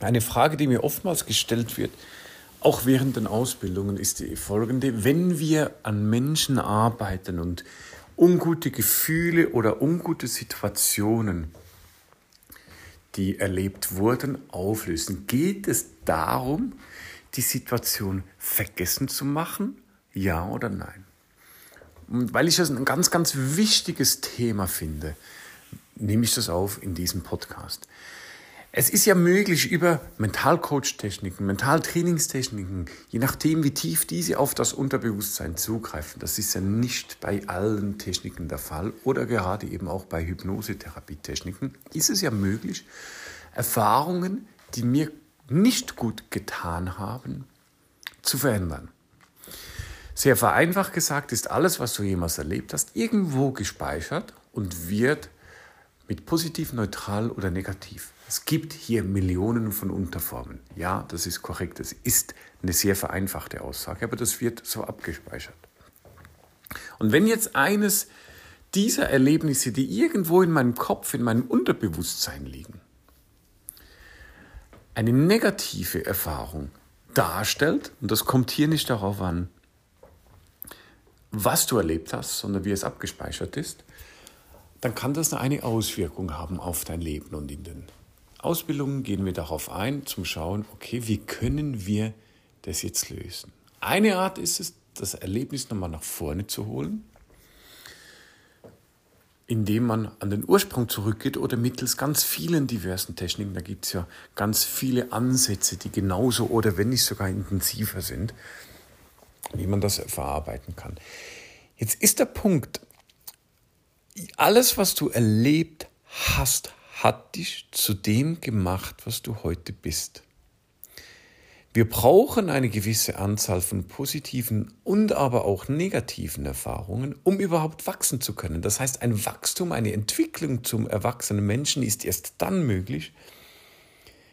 Eine Frage, die mir oftmals gestellt wird, auch während den Ausbildungen, ist die folgende. Wenn wir an Menschen arbeiten und ungute Gefühle oder ungute Situationen, die erlebt wurden, auflösen, geht es darum, die Situation vergessen zu machen? Ja oder nein? Und weil ich das ein ganz, ganz wichtiges Thema finde, nehme ich das auf in diesem Podcast. Es ist ja möglich, über Mentalcoach-Techniken, Mentaltrainingstechniken, je nachdem, wie tief diese auf das Unterbewusstsein zugreifen, das ist ja nicht bei allen Techniken der Fall oder gerade eben auch bei Hypnosetherapie-Techniken, ist es ja möglich, Erfahrungen, die mir nicht gut getan haben, zu verändern. Sehr vereinfacht gesagt ist alles, was du jemals erlebt hast, irgendwo gespeichert und wird mit positiv, neutral oder negativ es gibt hier Millionen von Unterformen. Ja, das ist korrekt. Es ist eine sehr vereinfachte Aussage, aber das wird so abgespeichert. Und wenn jetzt eines dieser Erlebnisse, die irgendwo in meinem Kopf, in meinem Unterbewusstsein liegen, eine negative Erfahrung darstellt, und das kommt hier nicht darauf an, was du erlebt hast, sondern wie es abgespeichert ist, dann kann das eine Auswirkung haben auf dein Leben und in den Ausbildungen gehen wir darauf ein, zum Schauen, okay, wie können wir das jetzt lösen? Eine Art ist es, das Erlebnis nochmal nach vorne zu holen, indem man an den Ursprung zurückgeht oder mittels ganz vielen diversen Techniken. Da gibt es ja ganz viele Ansätze, die genauso oder wenn nicht sogar intensiver sind, wie man das verarbeiten kann. Jetzt ist der Punkt, alles, was du erlebt hast, hat dich zu dem gemacht, was du heute bist. Wir brauchen eine gewisse Anzahl von positiven und aber auch negativen Erfahrungen, um überhaupt wachsen zu können. Das heißt, ein Wachstum, eine Entwicklung zum erwachsenen Menschen ist erst dann möglich,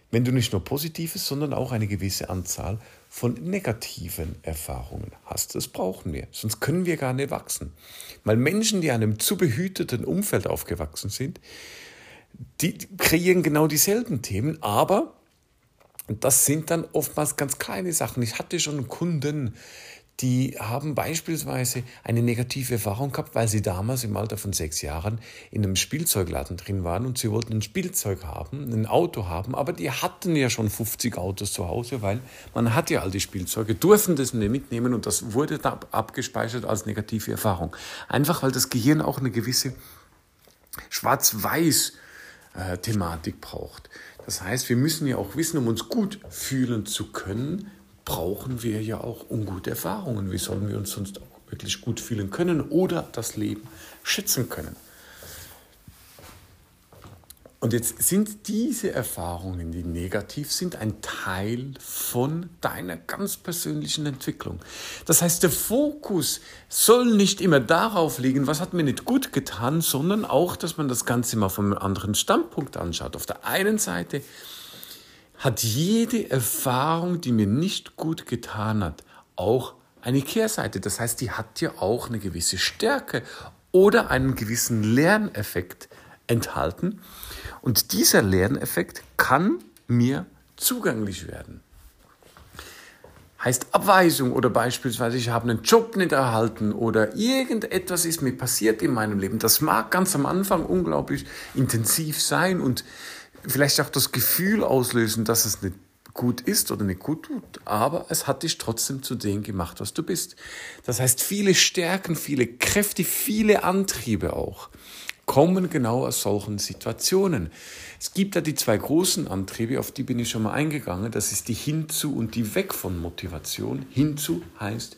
wenn du nicht nur positives, sondern auch eine gewisse Anzahl von negativen Erfahrungen hast. Das brauchen wir, sonst können wir gar nicht wachsen. Weil Menschen, die in einem zu behüteten Umfeld aufgewachsen sind, die kreieren genau dieselben Themen, aber das sind dann oftmals ganz kleine Sachen. Ich hatte schon Kunden, die haben beispielsweise eine negative Erfahrung gehabt, weil sie damals im Alter von sechs Jahren in einem Spielzeugladen drin waren und sie wollten ein Spielzeug haben, ein Auto haben, aber die hatten ja schon 50 Autos zu Hause, weil man hat ja all die Spielzeuge, durften das nicht mitnehmen und das wurde da abgespeichert als negative Erfahrung. Einfach weil das Gehirn auch eine gewisse Schwarz-Weiß- äh, Thematik braucht. Das heißt, wir müssen ja auch wissen, um uns gut fühlen zu können, brauchen wir ja auch ungute Erfahrungen. Wie sollen wir uns sonst auch wirklich gut fühlen können oder das Leben schätzen können? Und jetzt sind diese Erfahrungen, die negativ sind, ein Teil von deiner ganz persönlichen Entwicklung. Das heißt, der Fokus soll nicht immer darauf liegen, was hat mir nicht gut getan, sondern auch, dass man das Ganze mal von einem anderen Standpunkt anschaut. Auf der einen Seite hat jede Erfahrung, die mir nicht gut getan hat, auch eine Kehrseite. Das heißt, die hat ja auch eine gewisse Stärke oder einen gewissen Lerneffekt enthalten. Und dieser Lerneffekt kann mir zugänglich werden. Heißt Abweisung oder beispielsweise ich habe einen Job nicht erhalten oder irgendetwas ist mir passiert in meinem Leben. Das mag ganz am Anfang unglaublich intensiv sein und vielleicht auch das Gefühl auslösen, dass es nicht gut ist oder nicht gut tut, aber es hat dich trotzdem zu dem gemacht, was du bist. Das heißt, viele Stärken, viele Kräfte, viele Antriebe auch kommen genau aus solchen Situationen. Es gibt da die zwei großen Antriebe, auf die bin ich schon mal eingegangen. Das ist die Hinzu und die Weg von Motivation. Hinzu heißt,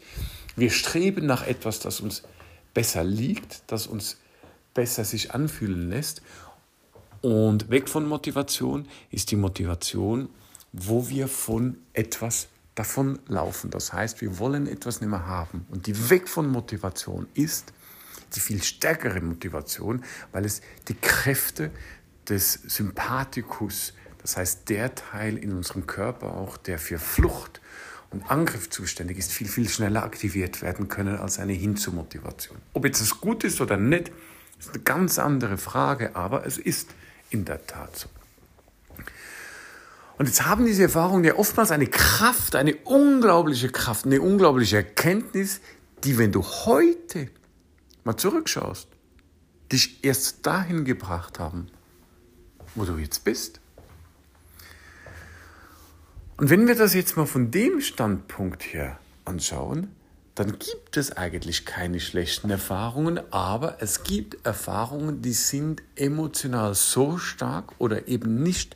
wir streben nach etwas, das uns besser liegt, das uns besser sich anfühlen lässt. Und weg von Motivation ist die Motivation, wo wir von etwas davonlaufen. Das heißt, wir wollen etwas nicht mehr haben. Und die Weg von Motivation ist, die viel stärkere Motivation, weil es die Kräfte des Sympathikus, das heißt der Teil in unserem Körper auch, der für Flucht und Angriff zuständig ist, viel, viel schneller aktiviert werden können als eine Hinzu-Motivation. Ob jetzt das gut ist oder nicht, ist eine ganz andere Frage, aber es ist in der Tat so. Und jetzt haben diese Erfahrungen ja oftmals eine Kraft, eine unglaubliche Kraft, eine unglaubliche Erkenntnis, die, wenn du heute mal zurückschaust, dich erst dahin gebracht haben, wo du jetzt bist. Und wenn wir das jetzt mal von dem Standpunkt her anschauen, dann gibt es eigentlich keine schlechten Erfahrungen, aber es gibt Erfahrungen, die sind emotional so stark oder eben nicht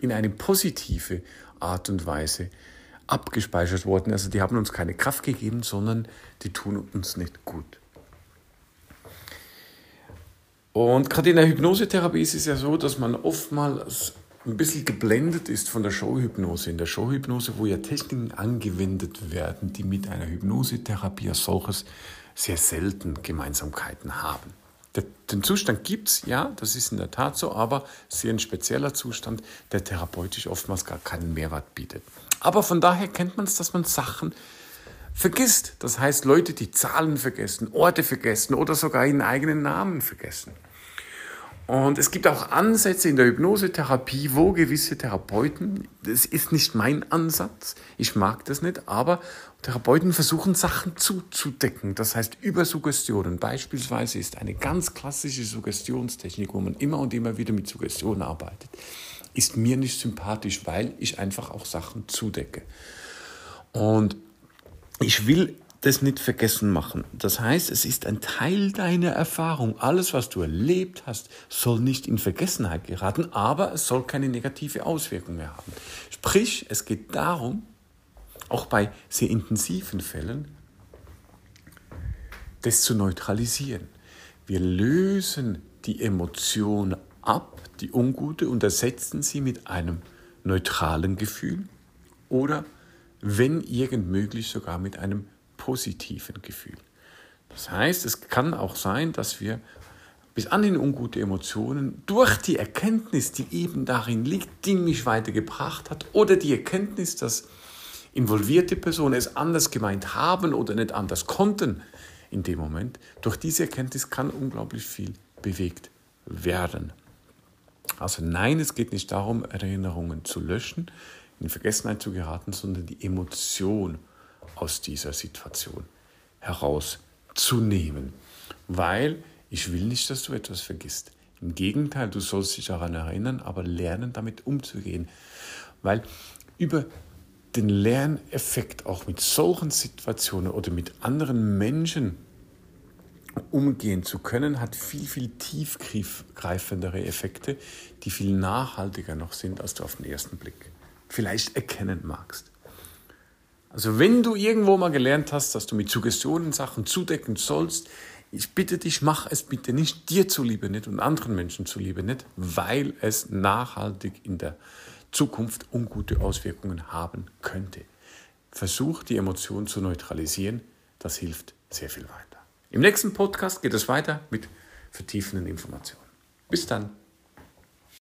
in eine positive Art und Weise abgespeichert worden. Also die haben uns keine Kraft gegeben, sondern die tun uns nicht gut. Und gerade in der Hypnosetherapie ist es ja so, dass man oftmals ein bisschen geblendet ist von der Showhypnose. In der Showhypnose, wo ja Techniken angewendet werden, die mit einer Hypnosetherapie als solches sehr selten Gemeinsamkeiten haben. Den Zustand gibt es, ja, das ist in der Tat so, aber sehr ein spezieller Zustand, der therapeutisch oftmals gar keinen Mehrwert bietet. Aber von daher kennt man es, dass man Sachen vergisst. Das heißt, Leute, die Zahlen vergessen, Orte vergessen oder sogar ihren eigenen Namen vergessen. Und es gibt auch Ansätze in der Hypnosetherapie, wo gewisse Therapeuten, das ist nicht mein Ansatz, ich mag das nicht, aber Therapeuten versuchen Sachen zuzudecken. Das heißt über Suggestionen. Beispielsweise ist eine ganz klassische Suggestionstechnik, wo man immer und immer wieder mit Suggestionen arbeitet, ist mir nicht sympathisch, weil ich einfach auch Sachen zudecke. Und ich will das nicht vergessen machen. Das heißt, es ist ein Teil deiner Erfahrung. Alles, was du erlebt hast, soll nicht in Vergessenheit geraten, aber es soll keine negative Auswirkung mehr haben. Sprich, es geht darum, auch bei sehr intensiven Fällen, das zu neutralisieren. Wir lösen die Emotion ab, die ungute, und ersetzen sie mit einem neutralen Gefühl oder, wenn irgend möglich, sogar mit einem positiven Gefühl. Das heißt, es kann auch sein, dass wir bis an den ungute Emotionen durch die Erkenntnis, die eben darin liegt, die mich weitergebracht hat, oder die Erkenntnis, dass involvierte Personen es anders gemeint haben oder nicht anders konnten in dem Moment, durch diese Erkenntnis kann unglaublich viel bewegt werden. Also nein, es geht nicht darum, Erinnerungen zu löschen, in Vergessenheit zu geraten, sondern die Emotion aus dieser Situation herauszunehmen. Weil ich will nicht, dass du etwas vergisst. Im Gegenteil, du sollst dich daran erinnern, aber lernen, damit umzugehen. Weil über den Lerneffekt auch mit solchen Situationen oder mit anderen Menschen umgehen zu können, hat viel, viel tiefgreifendere Effekte, die viel nachhaltiger noch sind, als du auf den ersten Blick vielleicht erkennen magst. Also wenn du irgendwo mal gelernt hast, dass du mit Suggestionen Sachen zudecken sollst, ich bitte dich, mach es bitte nicht dir zuliebe nicht und anderen Menschen zuliebe nicht, weil es nachhaltig in der Zukunft ungute Auswirkungen haben könnte. Versuch die Emotionen zu neutralisieren, das hilft sehr viel weiter. Im nächsten Podcast geht es weiter mit vertiefenden Informationen. Bis dann.